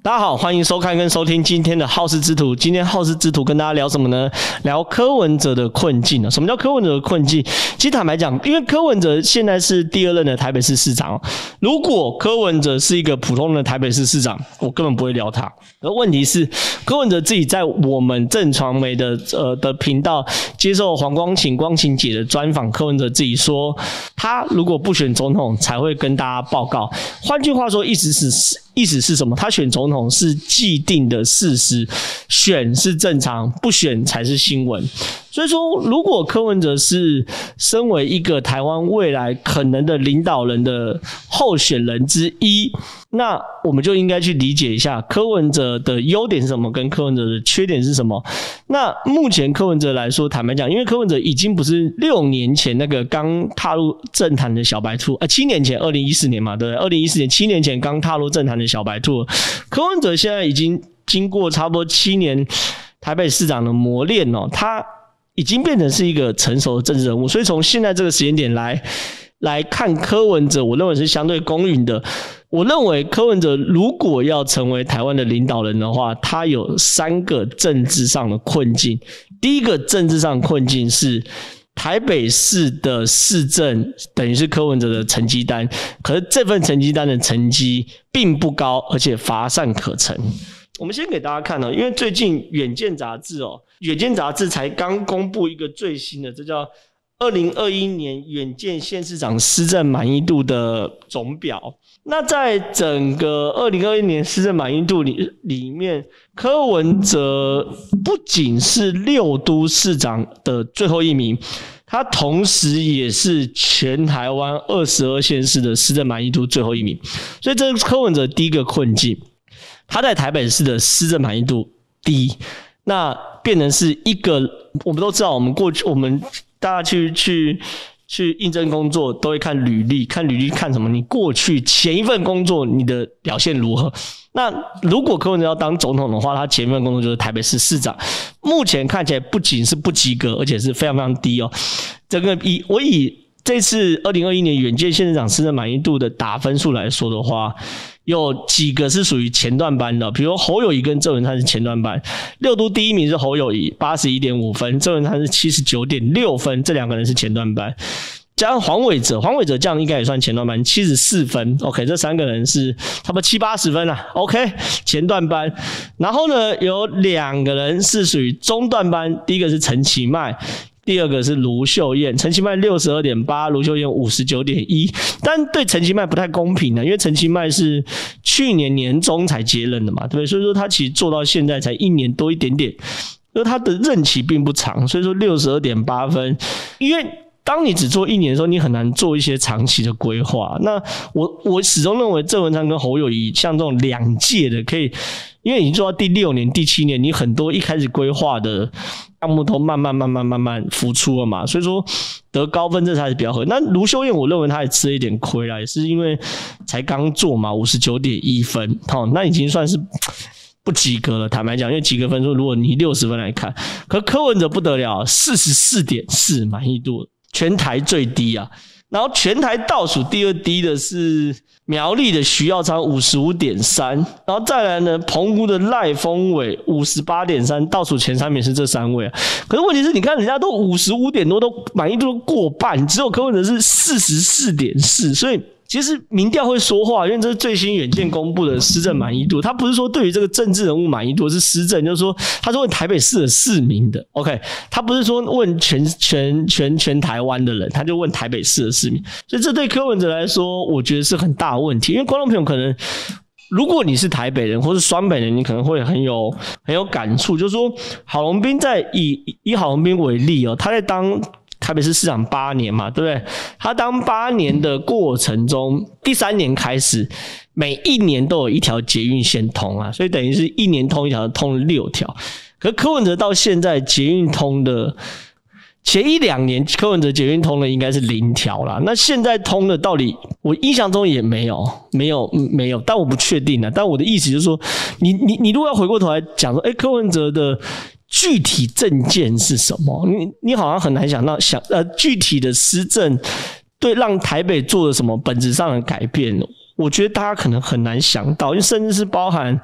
大家好，欢迎收看跟收听今天的好事之徒。今天好事之徒跟大家聊什么呢？聊柯文哲的困境啊。什么叫柯文哲的困境？其实坦白讲，因为柯文哲现在是第二任的台北市市长。如果柯文哲是一个普通的台北市市长，我根本不会聊他。而问题是，柯文哲自己在我们正传媒的呃的频道接受黄光芹光芹姐的专访，柯文哲自己说，他如果不选总统，才会跟大家报告。换句话说，意思是。意思是什么？他选总统是既定的事实，选是正常，不选才是新闻。所以说，如果柯文哲是身为一个台湾未来可能的领导人的候选人之一，那我们就应该去理解一下柯文哲的优点是什么，跟柯文哲的缺点是什么。那目前柯文哲来说，坦白讲，因为柯文哲已经不是六年前那个刚踏入政坛的小白兔，啊，七年前，二零一四年嘛，对不对？二零一四年，七年前刚踏入政坛的小白兔，柯文哲现在已经经过差不多七年台北市长的磨练哦，他。已经变成是一个成熟的政治人物，所以从现在这个时间点来来看柯文哲，我认为是相对公允的。我认为柯文哲如果要成为台湾的领导人的话，他有三个政治上的困境。第一个政治上的困境是台北市的市政等于是柯文哲的成绩单，可是这份成绩单的成绩并不高，而且乏善可陈。我们先给大家看哦，因为最近《远见》杂志哦，《远见》杂志才刚公布一个最新的，这叫二零二一年远见县市长施政满意度的总表。那在整个二零二一年施政满意度里里面，柯文哲不仅是六都市长的最后一名，他同时也是全台湾二十二县市的施政满意度最后一名。所以这是柯文哲第一个困境。他在台北市的施政满意度低，那变成是一个我们都知道，我们过去我们大家去去去应征工作都会看履历，看履历看什么？你过去前一份工作你的表现如何？那如果柯文哲要当总统的话，他前一份工作就是台北市市长，目前看起来不仅是不及格，而且是非常非常低哦。这个以我以这次二零二一年远见县长施政满意度的打分数来说的话。有几个是属于前段班的，比如侯友谊跟郑文灿是前段班，六都第一名是侯友谊，八十一点五分，郑文灿是七十九点六分，这两个人是前段班。加上黄伟哲，黄伟哲这样应该也算前段班，七十四分。OK，这三个人是差不多七八十分啊。OK，前段班。然后呢，有两个人是属于中段班，第一个是陈其迈。第二个是卢秀燕，陈其迈六十二点八，卢秀燕五十九点一，但对陈其迈不太公平的，因为陈其迈是去年年中才接任的嘛，对不对？所以说他其实做到现在才一年多一点点，因为他的任期并不长，所以说六十二点八分，因为当你只做一年的时候，你很难做一些长期的规划。那我我始终认为郑文灿跟侯友宜像这种两届的可以。因为你做到第六年、第七年，你很多一开始规划的项目都慢慢、慢慢、慢慢浮出了嘛，所以说得高分这才是比较合。那卢秀燕，我认为她也吃了一点亏啦，也是因为才刚做嘛，五十九点一分，好，那已经算是不及格了。坦白讲，因为及格分数，如果你六十分来看，可柯文哲不得了，四十四点四满意度，全台最低啊。然后全台倒数第二低的是苗栗的徐耀昌五十五点三，然后再来呢，澎湖的赖峰伟五十八点三，倒数前三名是这三位啊。可是问题是，你看人家都五十五点多，都满意度都过半，只有柯文哲是四十四点四，所以。其实民调会说话，因为这是最新远见公布的施政满意度。他不是说对于这个政治人物满意度，是施政，就是说他是问台北市的市民的。OK，他不是说问全全全全台湾的人，他就问台北市的市民。所以这对柯文哲来说，我觉得是很大的问题。因为观众朋友可能，如果你是台北人或是双北人，你可能会很有很有感触，就是说郝龙斌在以以郝龙斌为例哦，他在当。台北市市长八年嘛，对不对？他当八年的过程中，第三年开始，每一年都有一条捷运线通啊，所以等于是一年通一条，通了六条。可柯文哲到现在捷运通的前一两年，柯文哲捷运通的应该是零条啦。那现在通的到底，我印象中也没有，没有，没有，但我不确定啊。但我的意思就是说，你你你如果要回过头来讲说，诶，柯文哲的。具体证件是什么？你你好像很难想到想呃具体的施政对让台北做了什么本质上的改变？我觉得大家可能很难想到，因为甚至是包含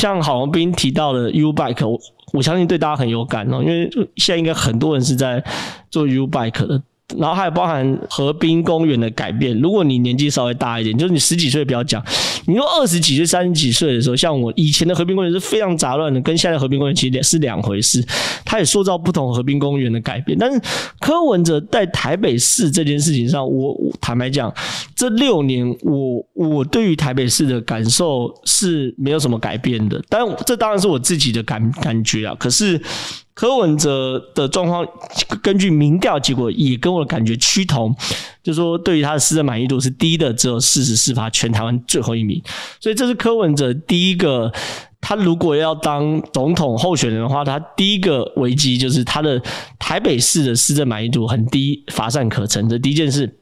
像郝龙斌提到的 U Bike，我我相信对大家很有感哦，因为现在应该很多人是在做 U Bike 的。然后还有包含河滨公园的改变。如果你年纪稍微大一点，就是你十几岁不要讲，你说二十几岁、三十几岁的时候，像我以前的河滨公园是非常杂乱的，跟现在的河滨公园其实是两回事。它也塑造不同河滨公园的改变。但是柯文哲在台北市这件事情上，我，我坦白讲，这六年我我对于台北市的感受是没有什么改变的。但这当然是我自己的感感觉啊。可是。柯文哲的状况，根据民调结果也跟我的感觉趋同，就说对于他的施政满意度是低的，只有四十四趴，全台湾最后一名。所以这是柯文哲第一个，他如果要当总统候选人的话，他第一个危机就是他的台北市的施政满意度很低，乏善可陈。这第一件事。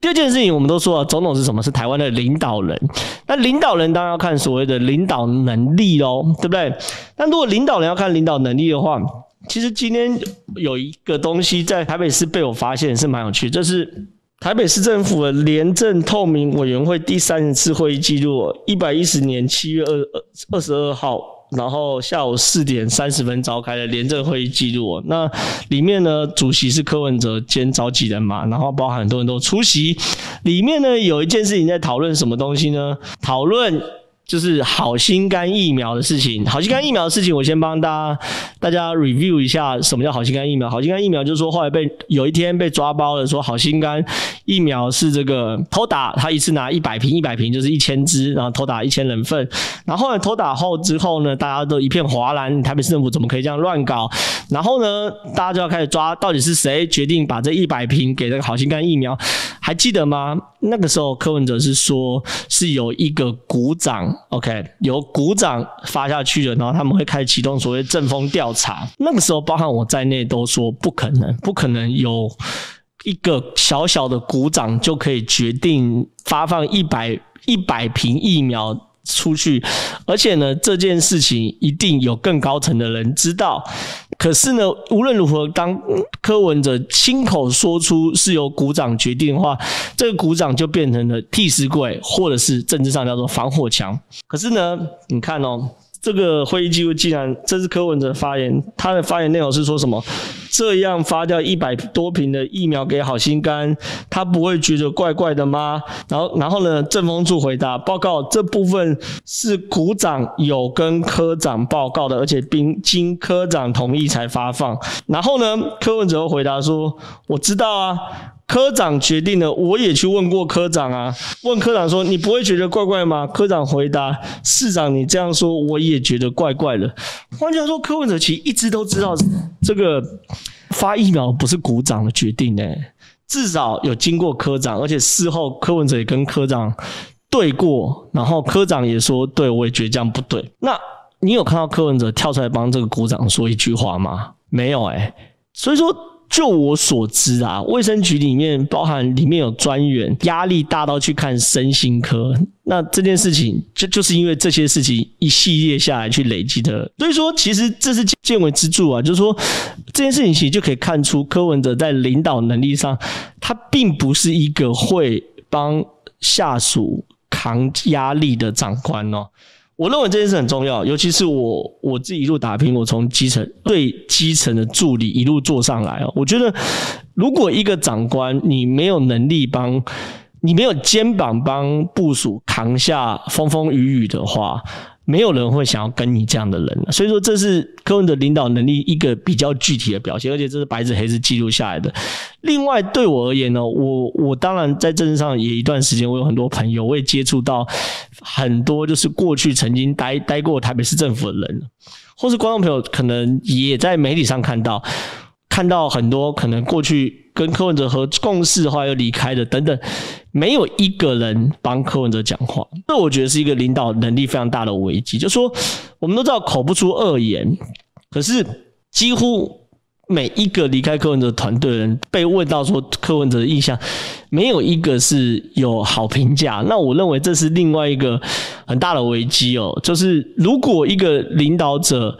第二件事情，我们都说了，总统是什么？是台湾的领导人。那领导人当然要看所谓的领导能力喽，对不对？那如果领导人要看领导能力的话，其实今天有一个东西在台北市被我发现是蛮有趣，这是台北市政府的廉政透明委员会第三十次会议记录，一百一十年七月二二二十二号。然后下午四点三十分召开的廉政会议记录，那里面呢，主席是柯文哲兼召集人嘛，然后包含很多人都出席。里面呢，有一件事情在讨论什么东西呢？讨论。就是好心肝疫苗的事情，好心肝疫苗的事情，我先帮大家大家 review 一下什么叫好心肝疫苗。好心肝疫苗就是说，后来被有一天被抓包了，说好心肝疫苗是这个偷打，他一次拿一百瓶，一百瓶就是一千支，然后偷打一千人份。然后后来偷打后之后呢，大家都一片哗然，台北市政府怎么可以这样乱搞？然后呢，大家就要开始抓，到底是谁决定把这一百瓶给这个好心肝疫苗？还记得吗？那个时候柯文哲是说是有一个股长。OK，由股长发下去了，然后他们会开始启动所谓政风调查。那个时候，包含我在内都说不可能，不可能有一个小小的股长就可以决定发放一百一百瓶疫苗出去，而且呢，这件事情一定有更高层的人知道。可是呢，无论如何，当柯文哲亲口说出是由股长决定的话，这个股长就变成了替死鬼，或者是政治上叫做防火墙。可是呢，你看哦。这个会议记录竟然，这是柯文哲发言，他的发言内容是说什么？这样发掉一百多瓶的疫苗给好心肝，他不会觉得怪怪的吗？然后，然后呢？政风处回答报告，这部分是股长有跟科长报告的，而且并经科长同意才发放。然后呢？柯文哲回答说：“我知道啊。”科长决定了，我也去问过科长啊，问科长说：“你不会觉得怪怪吗？”科长回答：“市长，你这样说，我也觉得怪怪的。”换句话说，柯文哲其实一直都知道这个发疫苗不是股长的决定诶，至少有经过科长，而且事后柯文哲也跟科长对过，然后科长也说：“对，我也觉得这样不对。”那你有看到柯文哲跳出来帮这个股长说一句话吗？没有诶，所以说。就我所知啊，卫生局里面包含里面有专员，压力大到去看身心科。那这件事情就就是因为这些事情一系列下来去累积的，所以说其实这是见微知著啊，就是说这件事情其实就可以看出柯文哲在领导能力上，他并不是一个会帮下属扛压力的长官哦。我认为这件事很重要，尤其是我我自己一路打拼，我从基层对基层的助理一路做上来哦。我觉得，如果一个长官你没有能力帮，你没有肩膀帮部署扛下风风雨雨的话。没有人会想要跟你这样的人，所以说这是柯文哲领导能力一个比较具体的表现，而且这是白纸黑字记录下来的。另外，对我而言呢，我我当然在政治上也一段时间，我有很多朋友，我也接触到很多就是过去曾经待待过台北市政府的人，或是观众朋友可能也在媒体上看到。看到很多可能过去跟柯文哲和共事的话又离开的等等，没有一个人帮柯文哲讲话，这我觉得是一个领导能力非常大的危机。就说我们都知道口不出恶言，可是几乎每一个离开柯文哲团队的人被问到说柯文哲的印象，没有一个是有好评价。那我认为这是另外一个很大的危机哦，就是如果一个领导者，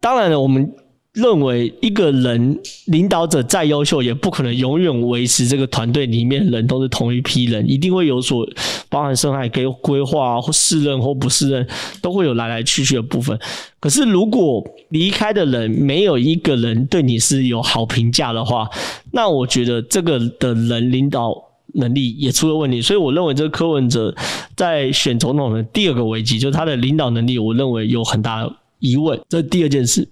当然了，我们。认为一个人领导者再优秀，也不可能永远维持这个团队里面人都是同一批人，一定会有所包含生涯规规划或适任或不适任，都会有来来去去的部分。可是如果离开的人没有一个人对你是有好评价的话，那我觉得这个的人领导能力也出了问题。所以我认为这个柯文哲在选总统的第二个危机，就是他的领导能力，我认为有很大的疑问。这第二件事。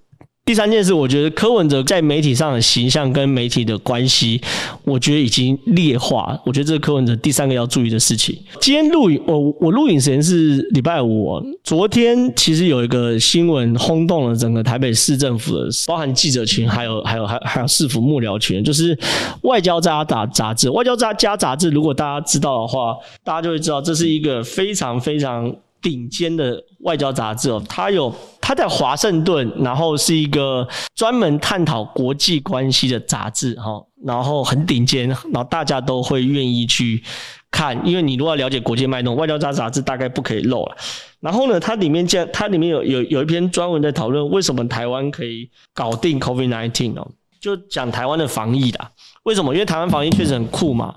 第三件事，我觉得柯文哲在媒体上的形象跟媒体的关系，我觉得已经劣化。我觉得这是柯文哲第三个要注意的事情。今天录影，我我录影时间是礼拜五。昨天其实有一个新闻轰动了整个台北市政府的，包含记者群，还有还有还还有市府幕僚群，就是《外交家》杂杂志，《外交家》家杂志。如果大家知道的话，大家就会知道这是一个非常非常。顶尖的外交杂志哦，它有它在华盛顿，然后是一个专门探讨国际关系的杂志哈，然后很顶尖，然后大家都会愿意去看，因为你如果要了解国际脉动，外交杂杂志大概不可以漏了。然后呢，它里面这，它里面有有有一篇专文在讨论为什么台湾可以搞定 COVID-19 哦，就讲台湾的防疫啦。为什么？因为台湾防疫确实很酷嘛。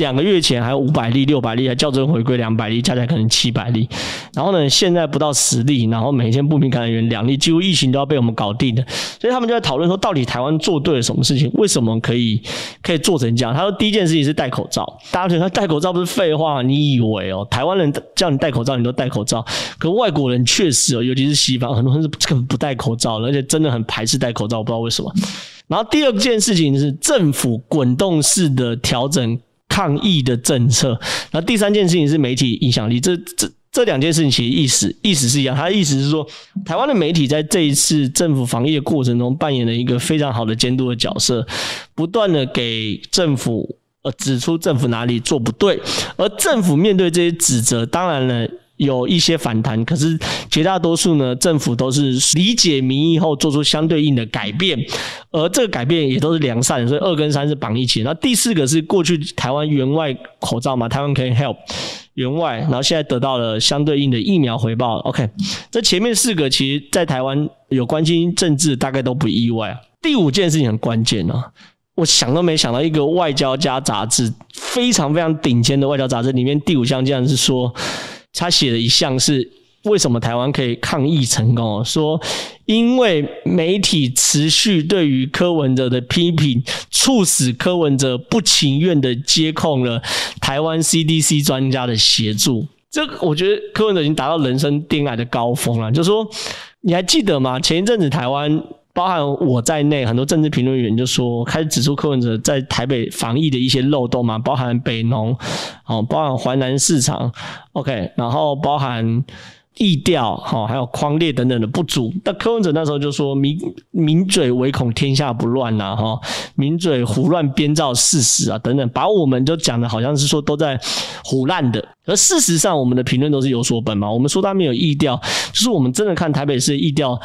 两个月前还有五百例、六百例，还校正回归两百例，加起来可能七百例。然后呢，现在不到十例，然后每天不明感染源两例，几乎疫情都要被我们搞定的。所以他们就在讨论说，到底台湾做对了什么事情？为什么可以可以做成这样？他说，第一件事情是戴口罩。大家觉得戴口罩不是废话？你以为哦，台湾人叫你戴口罩，你都戴口罩。可外国人确实哦，尤其是西方，很多人是根本不戴口罩，而且真的很排斥戴口罩，不知道为什么。然后第二件事情是政府滚动式的调整。抗疫的政策，那第三件事情是媒体影响力，这这这两件事情其实意思意思是一样，他的意思是说，台湾的媒体在这一次政府防疫的过程中扮演了一个非常好的监督的角色，不断的给政府呃指出政府哪里做不对，而政府面对这些指责，当然了。有一些反弹，可是绝大多数呢，政府都是理解民意后做出相对应的改变，而这个改变也都是良善，所以二跟三是绑一起。那第四个是过去台湾援外口罩嘛，台湾可以 help 援外，然后现在得到了相对应的疫苗回报。OK，这前面四个其实在台湾有关心政治，大概都不意外。第五件事情很关键啊，我想都没想到，一个外交家杂志非常非常顶尖的外交杂志里面第五项竟然是说。他写的一项是为什么台湾可以抗疫成功？说因为媒体持续对于柯文哲的批评，促使柯文哲不情愿的接控了台湾 CDC 专家的协助。这个我觉得柯文哲已经达到人生巅峰的高峰了。就是说，你还记得吗？前一阵子台湾。包含我在内，很多政治评论员就说，开始指出柯文哲在台北防疫的一些漏洞嘛，包含北农，哦，包含淮南市场，OK，然后包含疫调，哈，还有匡列等等的不足。那柯文哲那时候就说，名名嘴唯恐天下不乱呐，哈，名嘴胡乱编造事实啊，等等，把我们就讲的好像是说都在胡乱的，而事实上我们的评论都是有所本嘛。我们说他没有疫调，就是我们真的看台北市的疫调。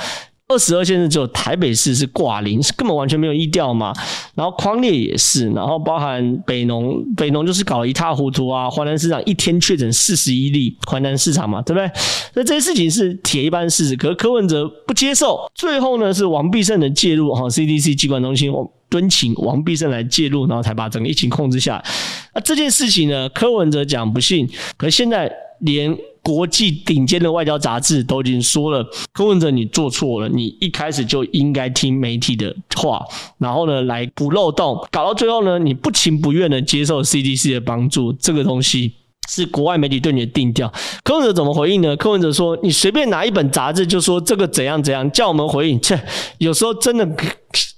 二十二县市只有台北市是挂零，是根本完全没有疫调嘛。然后匡列也是，然后包含北农，北农就是搞得一塌糊涂啊。环南市场一天确诊四十一例，环南市场嘛，对不对？所以这些事情是铁一般事实，可是柯文哲不接受。最后呢，是王必胜的介入，哈，CDC 机关中心敦请王必胜来介入，然后才把整个疫情控制下来。那这件事情呢，柯文哲讲不信，可是现在连。国际顶尖的外交杂志都已经说了，柯文哲你做错了，你一开始就应该听媒体的话，然后呢来补漏洞，搞到最后呢你不情不愿的接受 CDC 的帮助，这个东西是国外媒体对你的定调。柯文哲怎么回应呢？柯文哲说，你随便拿一本杂志就说这个怎样怎样，叫我们回应，切，有时候真的。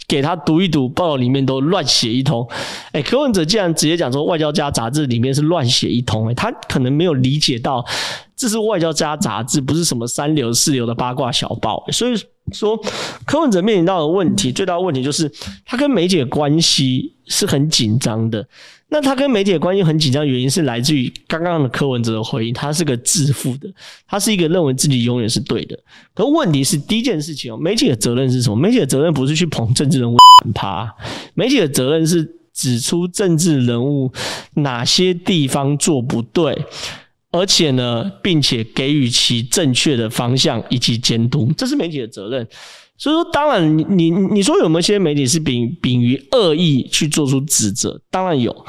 给他读一读，报道里面都乱写一通。哎，柯文哲竟然直接讲说，《外交家》杂志里面是乱写一通。哎，他可能没有理解到，这是《外交家》杂志，不是什么三流四流的八卦小报。所以说，柯文哲面临到的问题，最大的问题就是他跟媒体的关系是很紧张的。那他跟媒体的关系很紧张，原因是来自于刚刚的柯文哲的回应，他是个自负的，他是一个认为自己永远是对的。可问题是，第一件事情哦，媒体的责任是什么？媒体的责任不是去捧政治人物他，媒体的责任是指出政治人物哪些地方做不对，而且呢，并且给予其正确的方向以及监督，这是媒体的责任。所以说，当然你，你你说有没有些媒体是秉秉于恶意去做出指责？当然有。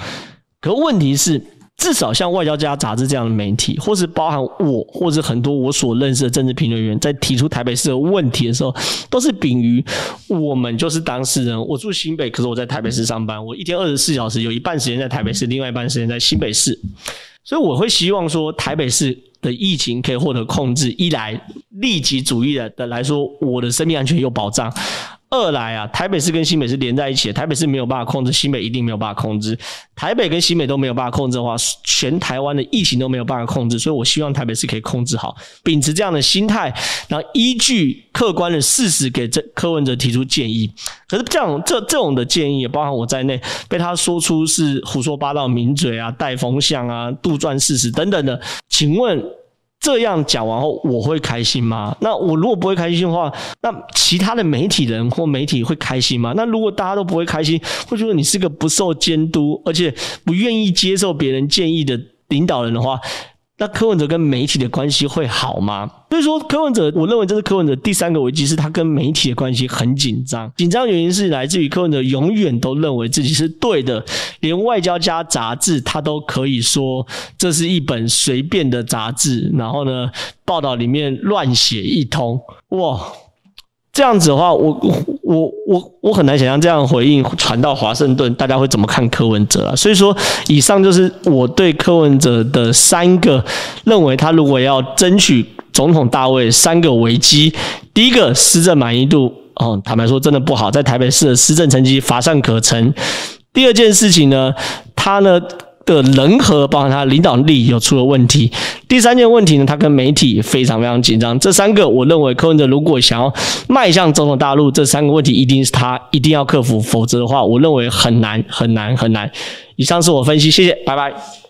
可问题是，至少像外交家杂志这样的媒体，或是包含我，或者很多我所认识的政治评论员，在提出台北市的问题的时候，都是秉于我们就是当事人。我住新北，可是我在台北市上班，我一天二十四小时，有一半时间在台北市，另外一半时间在新北市，所以我会希望说，台北市的疫情可以获得控制。一来，利己主义的的来说，我的生命安全有保障。二来啊，台北市跟新北是连在一起的，台北市没有办法控制，新北一定没有办法控制。台北跟新北都没有办法控制的话，全台湾的疫情都没有办法控制。所以我希望台北市可以控制好，秉持这样的心态，然后依据客观的事实给这柯文哲提出建议。可是这样这这种的建议，也包含我在内，被他说出是胡说八道、名嘴啊、带风向啊、杜撰事实等等的，请问？这样讲完后，我会开心吗？那我如果不会开心的话，那其他的媒体人或媒体会开心吗？那如果大家都不会开心，会觉得你是个不受监督，而且不愿意接受别人建议的领导人的话。那柯文哲跟媒体的关系会好吗？所以说，柯文哲，我认为这是柯文哲第三个危机，是他跟媒体的关系很紧张。紧张原因是来自于柯文哲永远都认为自己是对的，连外交家杂志他都可以说这是一本随便的杂志，然后呢，报道里面乱写一通，哇！这样子的话，我我我我很难想象这样回应传到华盛顿，大家会怎么看柯文哲啊？所以说，以上就是我对柯文哲的三个认为他如果要争取总统大位三个危机。第一个，施政满意度哦，坦白说真的不好，在台北市的施政成绩乏善可陈。第二件事情呢，他呢。的人和，包含他领导力有出了问题。第三件问题呢，他跟媒体非常非常紧张。这三个，我认为柯文哲如果想要迈向总统大陆，这三个问题一定是他一定要克服，否则的话，我认为很难很难很难。以上是我分析，谢谢，拜拜。